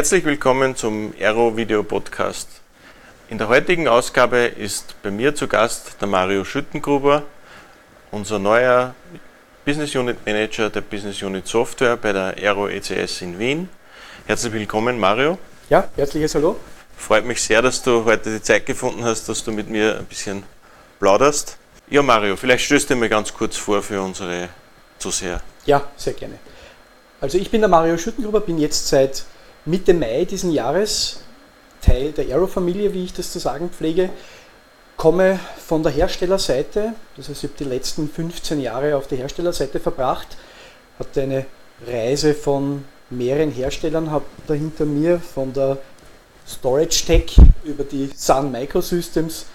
Herzlich willkommen zum Aero Video Podcast. In der heutigen Ausgabe ist bei mir zu Gast der Mario Schüttengruber, unser neuer Business Unit Manager der Business Unit Software bei der Aero ECS in Wien. Herzlich willkommen, Mario. Ja, herzliches Hallo. Freut mich sehr, dass du heute die Zeit gefunden hast, dass du mit mir ein bisschen plauderst. Ja, Mario, vielleicht stößt du mir ganz kurz vor für unsere Zuseher. Ja, sehr gerne. Also ich bin der Mario Schüttengruber, bin jetzt seit Mitte Mai diesen Jahres Teil der Aero-Familie, wie ich das zu sagen pflege, komme von der Herstellerseite, das heißt ich habe die letzten 15 Jahre auf der Herstellerseite verbracht, hatte eine Reise von mehreren Herstellern habe da hinter mir, von der Storage Tech über die Sun Microsystems,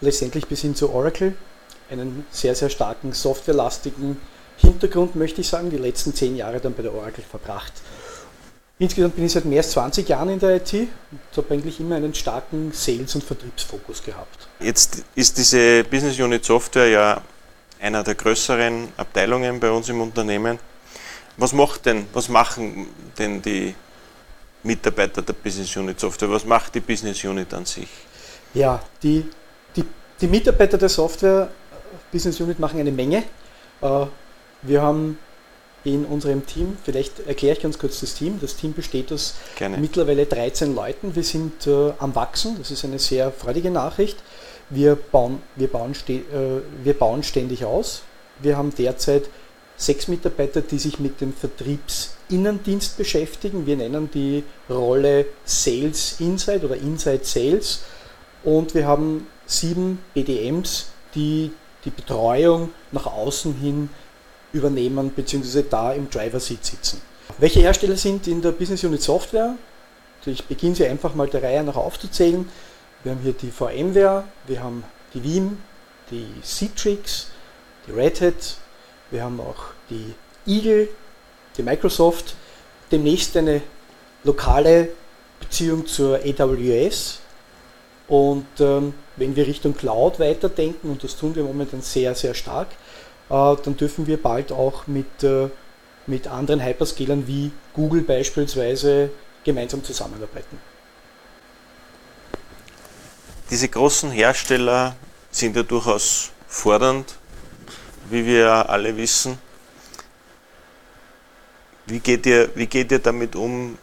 letztendlich bis hin zu Oracle, einen sehr, sehr starken softwarelastigen Hintergrund, möchte ich sagen, die letzten zehn Jahre dann bei der Oracle verbracht. Insgesamt bin ich seit mehr als 20 Jahren in der IT und habe eigentlich immer einen starken Sales- und Vertriebsfokus gehabt. Jetzt ist diese Business Unit Software ja einer der größeren Abteilungen bei uns im Unternehmen. Was macht denn, was machen denn die Mitarbeiter der Business Unit Software? Was macht die Business Unit an sich? Ja, die, die, die Mitarbeiter der Software Business Unit machen eine Menge. Äh, wir haben in unserem Team. Vielleicht erkläre ich ganz kurz das Team. Das Team besteht aus Gerne. mittlerweile 13 Leuten. Wir sind äh, am Wachsen. Das ist eine sehr freudige Nachricht. Wir bauen, wir, bauen äh, wir bauen ständig aus. Wir haben derzeit sechs Mitarbeiter, die sich mit dem Vertriebsinnendienst beschäftigen. Wir nennen die Rolle Sales Inside oder Inside Sales. Und wir haben sieben BDMs, die die Betreuung nach außen hin übernehmen bzw. da im Driver Seat sitzen. Welche Hersteller sind in der Business Unit Software? Ich beginne sie einfach mal der Reihe nach aufzuzählen. Wir haben hier die VMware, wir haben die Veeam, die Citrix, die Red Hat, wir haben auch die Eagle, die Microsoft, demnächst eine lokale Beziehung zur AWS. Und ähm, wenn wir Richtung Cloud weiterdenken, und das tun wir momentan sehr, sehr stark, dann dürfen wir bald auch mit, äh, mit anderen Hyperscalern wie Google beispielsweise gemeinsam zusammenarbeiten. Diese großen Hersteller sind ja durchaus fordernd, wie wir alle wissen. Wie geht ihr, wie geht ihr damit um,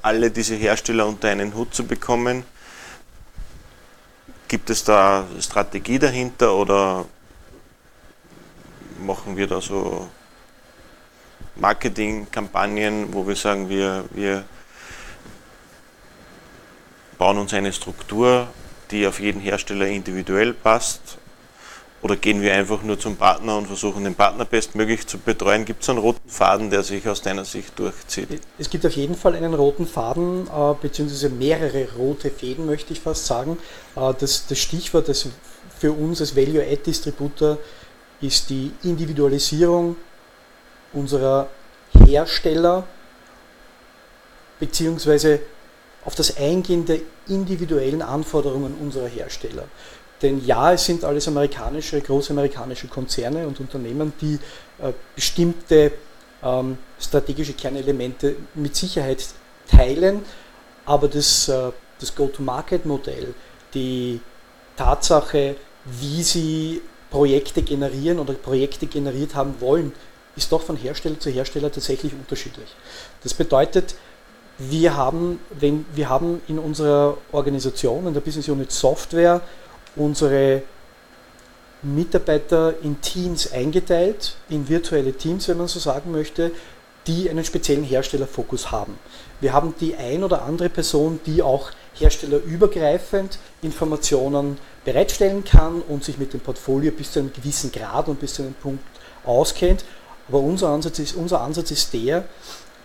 alle diese Hersteller unter einen Hut zu bekommen? Gibt es da Strategie dahinter oder machen wir da so Marketingkampagnen, wo wir sagen, wir, wir bauen uns eine Struktur, die auf jeden Hersteller individuell passt? Oder gehen wir einfach nur zum Partner und versuchen den Partner bestmöglich zu betreuen? Gibt es einen roten Faden, der sich aus deiner Sicht durchzieht? Es gibt auf jeden Fall einen roten Faden, äh, beziehungsweise mehrere rote Fäden, möchte ich fast sagen. Äh, das, das Stichwort das für uns als Value-Add-Distributor ist die Individualisierung unserer Hersteller beziehungsweise auf das Eingehen der individuellen Anforderungen unserer Hersteller. Denn ja, es sind alles amerikanische, große amerikanische Konzerne und Unternehmen, die äh, bestimmte ähm, strategische Kernelemente mit Sicherheit teilen, aber das, äh, das Go-to-Market-Modell, die Tatsache, wie sie Projekte generieren oder Projekte generiert haben wollen, ist doch von Hersteller zu Hersteller tatsächlich unterschiedlich. Das bedeutet, wir haben, wenn, wir haben in unserer Organisation, in der Business Unit Software, unsere Mitarbeiter in Teams eingeteilt, in virtuelle Teams, wenn man so sagen möchte, die einen speziellen Herstellerfokus haben. Wir haben die ein oder andere Person, die auch herstellerübergreifend Informationen bereitstellen kann und sich mit dem Portfolio bis zu einem gewissen Grad und bis zu einem Punkt auskennt. Aber unser Ansatz ist, unser Ansatz ist der,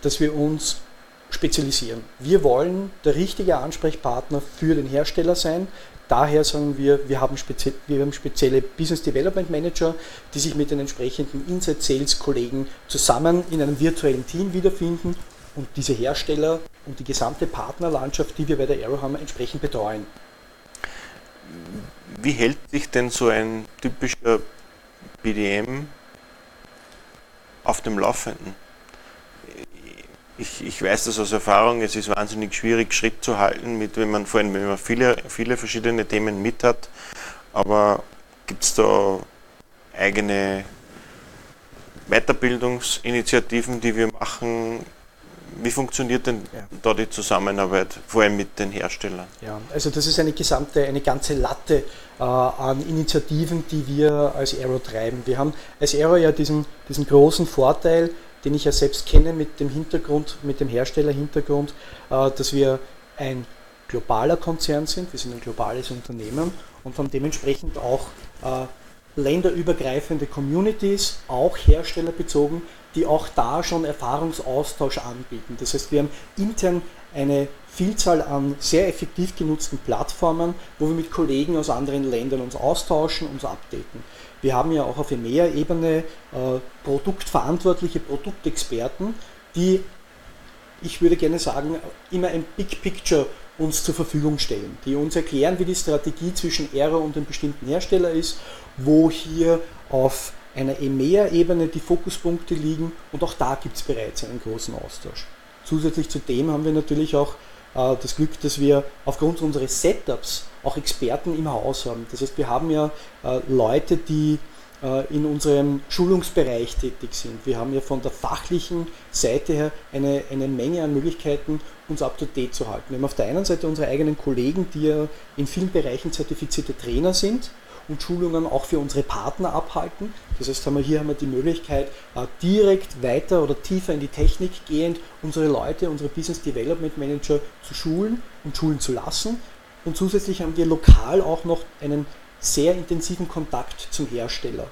dass wir uns spezialisieren. Wir wollen der richtige Ansprechpartner für den Hersteller sein. Daher sagen wir, wir haben, spezie wir haben spezielle Business Development Manager, die sich mit den entsprechenden Inside Sales Kollegen zusammen in einem virtuellen Team wiederfinden und diese Hersteller und die gesamte Partnerlandschaft, die wir bei der Aero haben, entsprechend betreuen. Wie hält sich denn so ein typischer BDM auf dem Laufenden? ich, ich weiß das aus Erfahrung, es ist wahnsinnig schwierig, Schritt zu halten, mit, wenn man, vor allem wenn man viele, viele verschiedene Themen mit hat. Aber gibt es da eigene Weiterbildungsinitiativen, die wir machen? Wie funktioniert denn ja. da die Zusammenarbeit, vor allem mit den Herstellern? Ja, also das ist eine gesamte, eine ganze Latte äh, an Initiativen, die wir als Aero treiben. Wir haben als Aero ja diesen, diesen großen Vorteil, den ich ja selbst kenne mit dem Hintergrund, mit dem Herstellerhintergrund, äh, dass wir ein globaler Konzern sind, wir sind ein globales Unternehmen und haben dementsprechend auch äh, länderübergreifende Communities, auch herstellerbezogen, die auch da schon Erfahrungsaustausch anbieten. Das heißt, wir haben intern eine Vielzahl an sehr effektiv genutzten Plattformen, wo wir mit Kollegen aus anderen Ländern uns austauschen, uns updaten. Wir haben ja auch auf EMEA-Ebene äh, produktverantwortliche Produktexperten, die, ich würde gerne sagen, immer ein Big Picture uns zur Verfügung stellen, die uns erklären, wie die Strategie zwischen Aero und einem bestimmten Hersteller ist, wo hier auf einer EMEA-Ebene die Fokuspunkte liegen und auch da gibt es bereits einen großen Austausch. Zusätzlich zu dem haben wir natürlich auch äh, das Glück, dass wir aufgrund unseres Setups auch Experten im Haus haben. Das heißt, wir haben ja äh, Leute, die äh, in unserem Schulungsbereich tätig sind. Wir haben ja von der fachlichen Seite her eine, eine Menge an Möglichkeiten, uns up-to-date zu halten. Wir haben auf der einen Seite unsere eigenen Kollegen, die ja in vielen Bereichen zertifizierte Trainer sind und Schulungen auch für unsere Partner abhalten. Das heißt, hier haben wir die Möglichkeit, äh, direkt weiter oder tiefer in die Technik gehend unsere Leute, unsere Business Development Manager zu schulen und schulen zu lassen. Und zusätzlich haben wir lokal auch noch einen sehr intensiven Kontakt zum Hersteller.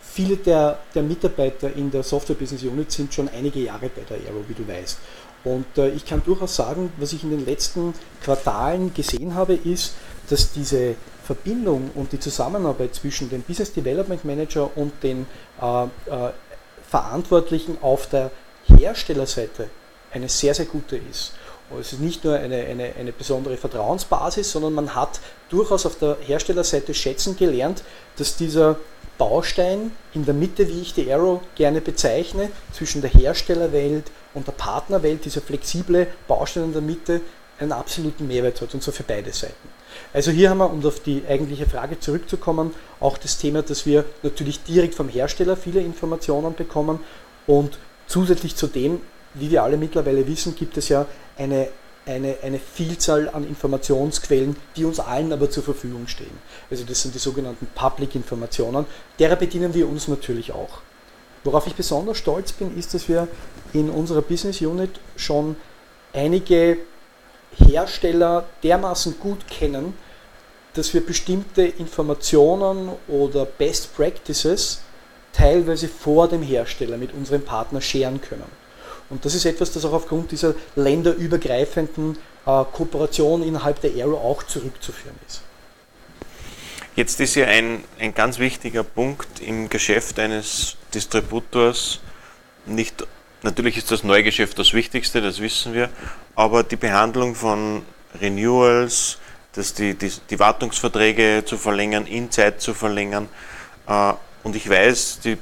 Viele der, der Mitarbeiter in der Software Business Unit sind schon einige Jahre bei der Aero, wie du weißt. Und äh, ich kann durchaus sagen, was ich in den letzten Quartalen gesehen habe, ist, dass diese Verbindung und die Zusammenarbeit zwischen dem Business Development Manager und den äh, äh, Verantwortlichen auf der Herstellerseite eine sehr, sehr gute ist. Es ist nicht nur eine, eine, eine besondere Vertrauensbasis, sondern man hat durchaus auf der Herstellerseite schätzen gelernt, dass dieser Baustein in der Mitte, wie ich die Arrow gerne bezeichne, zwischen der Herstellerwelt und der Partnerwelt, dieser flexible Baustein in der Mitte, einen absoluten Mehrwert hat, und zwar für beide Seiten. Also hier haben wir, um auf die eigentliche Frage zurückzukommen, auch das Thema, dass wir natürlich direkt vom Hersteller viele Informationen bekommen und zusätzlich zu dem, wie wir alle mittlerweile wissen, gibt es ja eine, eine, eine Vielzahl an Informationsquellen, die uns allen aber zur Verfügung stehen. Also das sind die sogenannten Public-Informationen, derer bedienen wir uns natürlich auch. Worauf ich besonders stolz bin, ist, dass wir in unserer Business Unit schon einige Hersteller dermaßen gut kennen, dass wir bestimmte Informationen oder Best Practices teilweise vor dem Hersteller mit unserem Partner scheren können. Und das ist etwas, das auch aufgrund dieser länderübergreifenden äh, Kooperation innerhalb der Aero auch zurückzuführen ist. Jetzt ist ja ein, ein ganz wichtiger Punkt im Geschäft eines Distributors nicht Natürlich ist das Neugeschäft das Wichtigste, das wissen wir, aber die Behandlung von Renewals, das die, die, die Wartungsverträge zu verlängern, in Zeit zu verlängern. Äh, und ich weiß, die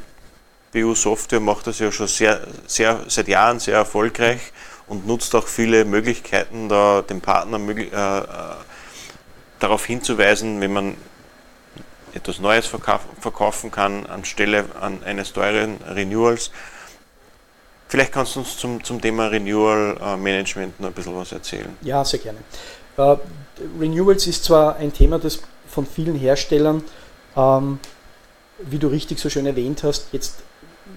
BU Software macht das ja schon sehr, sehr, seit Jahren sehr erfolgreich und nutzt auch viele Möglichkeiten, da dem Partner äh, äh, darauf hinzuweisen, wenn man etwas Neues verkaufen kann anstelle an eines teuren Renewals. Vielleicht kannst du uns zum, zum Thema Renewal äh, Management noch ein bisschen was erzählen. Ja, sehr gerne. Uh, Renewals ist zwar ein Thema, das von vielen Herstellern, ähm, wie du richtig so schön erwähnt hast, jetzt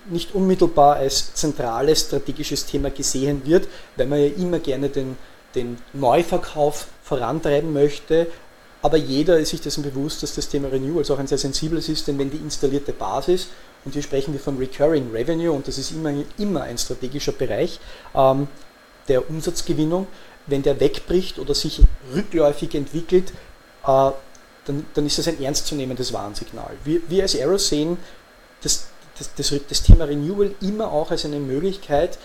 nicht unmittelbar als zentrales strategisches Thema gesehen wird, weil man ja immer gerne den, den Neuverkauf vorantreiben möchte. Aber jeder ist sich dessen bewusst, dass das Thema Renewals auch ein sehr sensibles ist, denn wenn die installierte Basis und hier sprechen wir von Recurring Revenue und das ist immer, immer ein strategischer Bereich ähm, der Umsatzgewinnung. Wenn der wegbricht oder sich rückläufig entwickelt, äh, dann, dann, ist das ein ernstzunehmendes Warnsignal. Wir, wir als Aero sehen das, das, das, das Thema Renewal immer auch als eine Möglichkeit,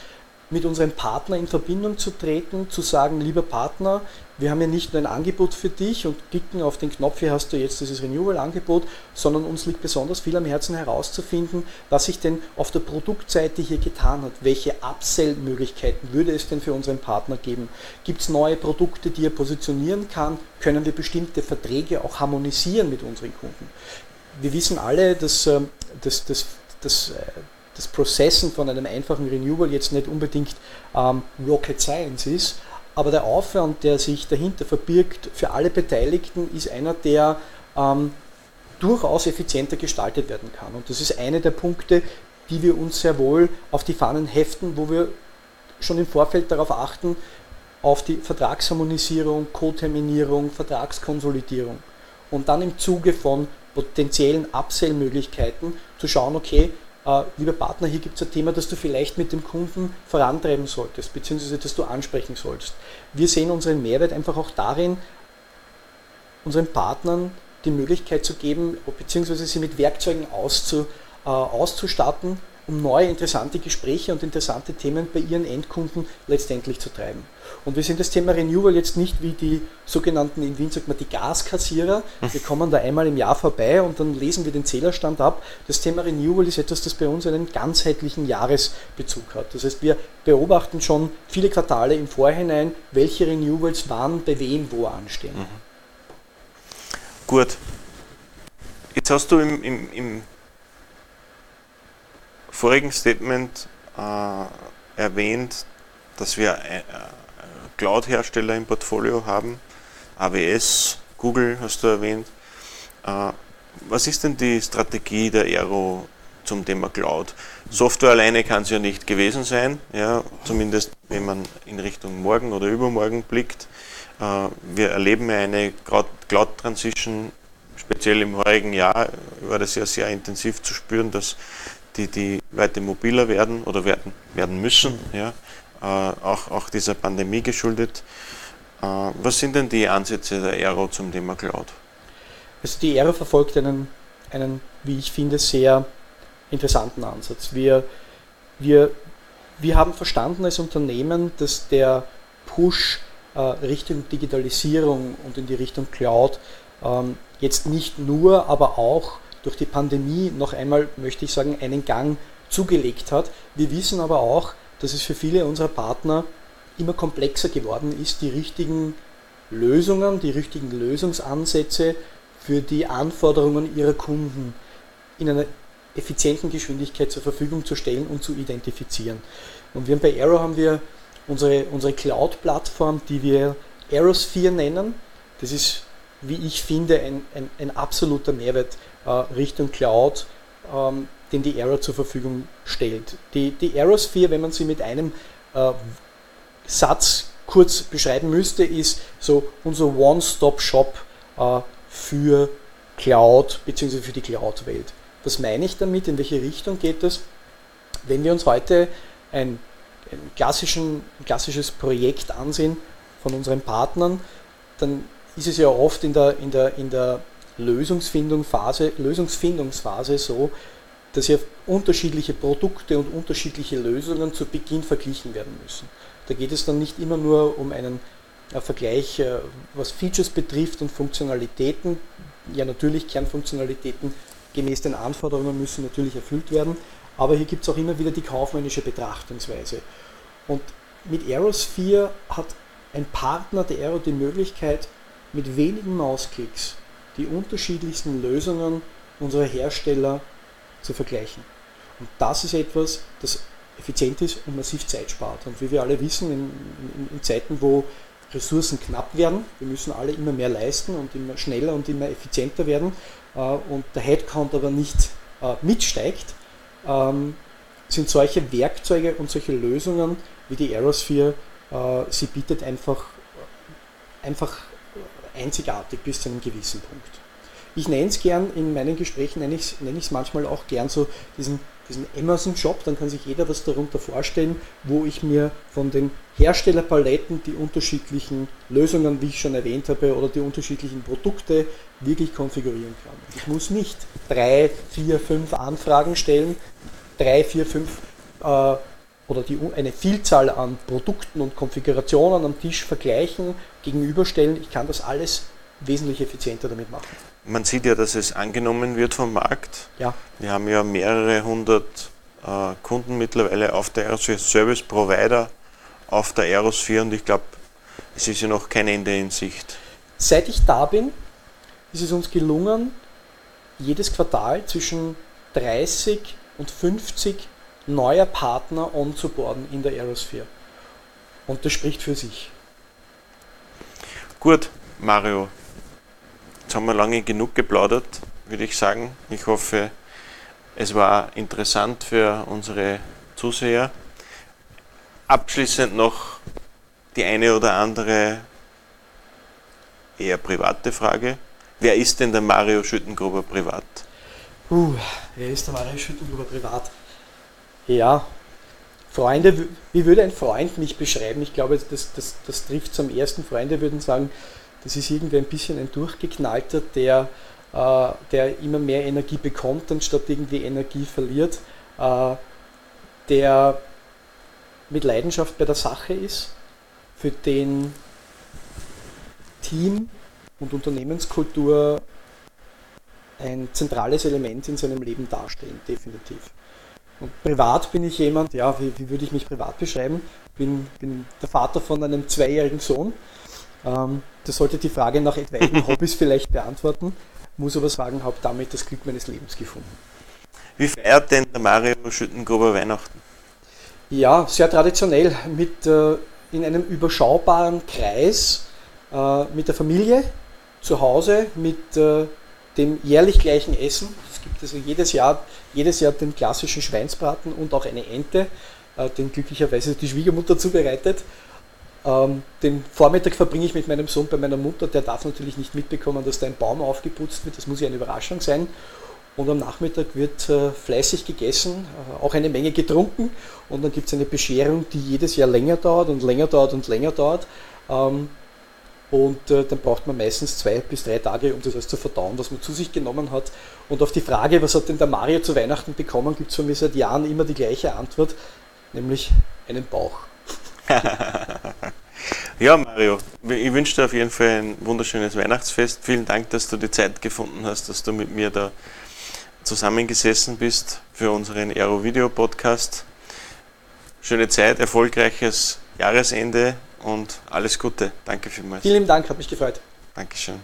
mit unserem Partner in Verbindung zu treten, zu sagen, lieber Partner, wir haben ja nicht nur ein Angebot für dich und klicken auf den Knopf, hier hast du jetzt dieses Renewal-Angebot, sondern uns liegt besonders viel am Herzen herauszufinden, was sich denn auf der Produktseite hier getan hat. Welche Upsell-Möglichkeiten würde es denn für unseren Partner geben? Gibt es neue Produkte, die er positionieren kann? Können wir bestimmte Verträge auch harmonisieren mit unseren Kunden? Wir wissen alle, dass, ähm, dass, dass, dass äh, das Processen von einem einfachen Renewal jetzt nicht unbedingt ähm, Rocket Science ist, aber der Aufwand, der sich dahinter verbirgt für alle Beteiligten, ist einer, der ähm, durchaus effizienter gestaltet werden kann. Und das ist einer der Punkte, die wir uns sehr wohl auf die Fahnen heften, wo wir schon im Vorfeld darauf achten, auf die Vertragsharmonisierung, Koterminierung, Vertragskonsolidierung. Und dann im Zuge von potenziellen Upsell-Möglichkeiten zu schauen, okay, äh, lieber Partner, hier gibt es ein Thema, das du vielleicht mit dem Kunden vorantreiben solltest, beziehungsweise das du ansprechen sollst. Wir sehen unseren Mehrwert einfach auch darin, unseren Partnern die Möglichkeit zu geben, beziehungsweise sie mit Werkzeugen auszu, äh, auszustatten, um neue interessante Gespräche und interessante Themen bei ihren Endkunden letztendlich zu treiben. Und wir sehen das Thema Renewal jetzt nicht wie die sogenannten, in Wien sagt man die Gaskassierer. Wir kommen da einmal im Jahr vorbei und dann lesen wir den Zählerstand ab. Das Thema Renewal ist etwas, das bei uns einen ganzheitlichen Jahresbezug hat. Das heißt, wir beobachten schon viele Quartale im Vorhinein, welche Renewals wann bei wem wo anstehen. Mhm. Gut. Jetzt hast du im, im, im vorigen Statement äh, erwähnt, dass wir äh, Cloud-Hersteller im Portfolio haben. AWS, Google hast du erwähnt. Äh, was ist denn die Strategie der Aero zum Thema Cloud? Software alleine kann es ja nicht gewesen sein, ja, zumindest wenn man in Richtung morgen oder übermorgen blickt. Äh, wir erleben eine Cloud-Transition, speziell im heurigen Jahr war das ja sehr intensiv zu spüren, dass die, die weiter mobiler werden oder werden, werden müssen, ja, äh, auch, auch dieser Pandemie geschuldet. Äh, was sind denn die Ansätze der Aero zum Thema Cloud? Also die Aero verfolgt einen, einen, wie ich finde, sehr interessanten Ansatz. Wir, wir, wir haben verstanden als Unternehmen, dass der Push äh, Richtung Digitalisierung und in die Richtung Cloud ähm, jetzt nicht nur, aber auch durch die Pandemie noch einmal, möchte ich sagen, einen Gang zugelegt hat. Wir wissen aber auch, dass es für viele unserer Partner immer komplexer geworden ist, die richtigen Lösungen, die richtigen Lösungsansätze für die Anforderungen ihrer Kunden in einer effizienten Geschwindigkeit zur Verfügung zu stellen und zu identifizieren. Und wir haben bei Arrow haben wir unsere, unsere Cloud-Plattform, die wir Aerosphere nennen. Das ist, wie ich finde, ein, ein, ein absoluter Mehrwert Richtung Cloud, ähm, den die Arrow zur Verfügung stellt. Die, die Aerosphere, wenn man sie mit einem äh, Satz kurz beschreiben müsste, ist so unser One-Stop-Shop äh, für Cloud bzw. für die Cloud-Welt. Was meine ich damit? In welche Richtung geht das? Wenn wir uns heute ein, ein, klassischen, ein klassisches Projekt ansehen von unseren Partnern, dann ist es ja oft in der, in der, in der Lösungsfindungsphase, Lösungsfindungsphase so, dass ja unterschiedliche Produkte und unterschiedliche Lösungen zu Beginn verglichen werden müssen. Da geht es dann nicht immer nur um einen äh, Vergleich, äh, was Features betrifft und Funktionalitäten. Ja, natürlich Kernfunktionalitäten gemäß den Anforderungen müssen natürlich erfüllt werden, aber hier gibt es auch immer wieder die kaufmännische Betrachtungsweise. Und mit Aerosphere hat ein Partner der Aero die Möglichkeit, mit wenigen Mausklicks die unterschiedlichsten Lösungen unserer Hersteller zu vergleichen. Und das ist etwas, das effizient ist und massiv Zeit spart. Und wie wir alle wissen, in, in, in Zeiten, wo Ressourcen knapp werden, wir müssen alle immer mehr leisten und immer schneller und immer effizienter werden äh, und der Headcount aber nicht äh, mitsteigt, ähm, sind solche Werkzeuge und solche Lösungen wie die Aerosphere, äh, sie bietet einfach, einfach einzigartig bis zu einem gewissen Punkt. Ich nenne es gern, in meinen Gesprächen nenne ich es nenn manchmal auch gern so diesen, diesen Amazon-Shop, dann kann sich jeder was darunter vorstellen, wo ich mir von den Herstellerpaletten die unterschiedlichen Lösungen, wie ich schon erwähnt habe, oder die unterschiedlichen Produkte wirklich konfigurieren kann. Ich muss nicht drei, vier, fünf Anfragen stellen, drei, vier, fünf äh, oder die, eine Vielzahl an Produkten und Konfigurationen am Tisch vergleichen, gegenüberstellen. Ich kann das alles wesentlich effizienter damit machen. Man sieht ja, dass es angenommen wird vom Markt. Ja. Wir haben ja mehrere hundert äh, Kunden mittlerweile auf der Aerosphere Service Provider auf der Aerosphere und ich glaube, es ist ja noch kein Ende in Sicht. Seit ich da bin, ist es uns gelungen, jedes Quartal zwischen 30 und 50 neuer Partner onzuboarden in der Aerosphere. Und das spricht für sich. Gut, Mario. Jetzt haben wir lange genug geplaudert, würde ich sagen. Ich hoffe, es war interessant für unsere Zuseher. Abschließend noch die eine oder andere eher private Frage. Wer ist denn der Mario Schüttengruber privat? Uh, wer ist der Mario Schüttengruber privat? Ja, Freunde, wie würde ein Freund mich beschreiben? Ich glaube, das, das, das trifft zum ersten. Freunde würden sagen, das ist irgendwie ein bisschen ein Durchgeknallter, der, äh, der immer mehr Energie bekommt, anstatt irgendwie Energie verliert, äh, der mit Leidenschaft bei der Sache ist, für den Team und Unternehmenskultur ein zentrales Element in seinem Leben darstellen, definitiv. Und privat bin ich jemand, ja, wie, wie würde ich mich privat beschreiben? Bin, bin der Vater von einem zweijährigen Sohn. Ähm, das sollte die Frage nach etwaigen Hobbys vielleicht beantworten, muss aber sagen, habe damit das Glück meines Lebens gefunden. Wie feiert denn der Mario Schüttengruber Weihnachten? Ja, sehr traditionell, mit, äh, in einem überschaubaren Kreis, äh, mit der Familie, zu Hause, mit äh, dem jährlich gleichen Essen. Es gibt also jedes Jahr, jedes Jahr den klassischen Schweinsbraten und auch eine Ente, äh, den glücklicherweise die Schwiegermutter zubereitet. Ähm, den Vormittag verbringe ich mit meinem Sohn bei meiner Mutter, der darf natürlich nicht mitbekommen, dass da ein Baum aufgeputzt wird, das muss ja eine Überraschung sein. Und am Nachmittag wird äh, fleißig gegessen, äh, auch eine Menge getrunken und dann gibt es eine Bescherung, die jedes Jahr länger dauert und länger dauert und länger dauert. Ähm, und äh, dann braucht man meistens zwei bis drei Tage, um das alles zu verdauen, was man zu sich genommen hat. Und auf die Frage, was hat denn der Mario zu Weihnachten bekommen, gibt es von mir seit Jahren immer die gleiche Antwort, nämlich einen Bauch. ja, Mario, ich wünsche dir auf jeden Fall ein wunderschönes Weihnachtsfest. Vielen Dank, dass du die Zeit gefunden hast, dass du mit mir da zusammengesessen bist für unseren Aero Video Podcast. Schöne Zeit, erfolgreiches Jahresende und alles Gute. Danke vielmals. Vielen Dank, hat mich gefreut. Dankeschön.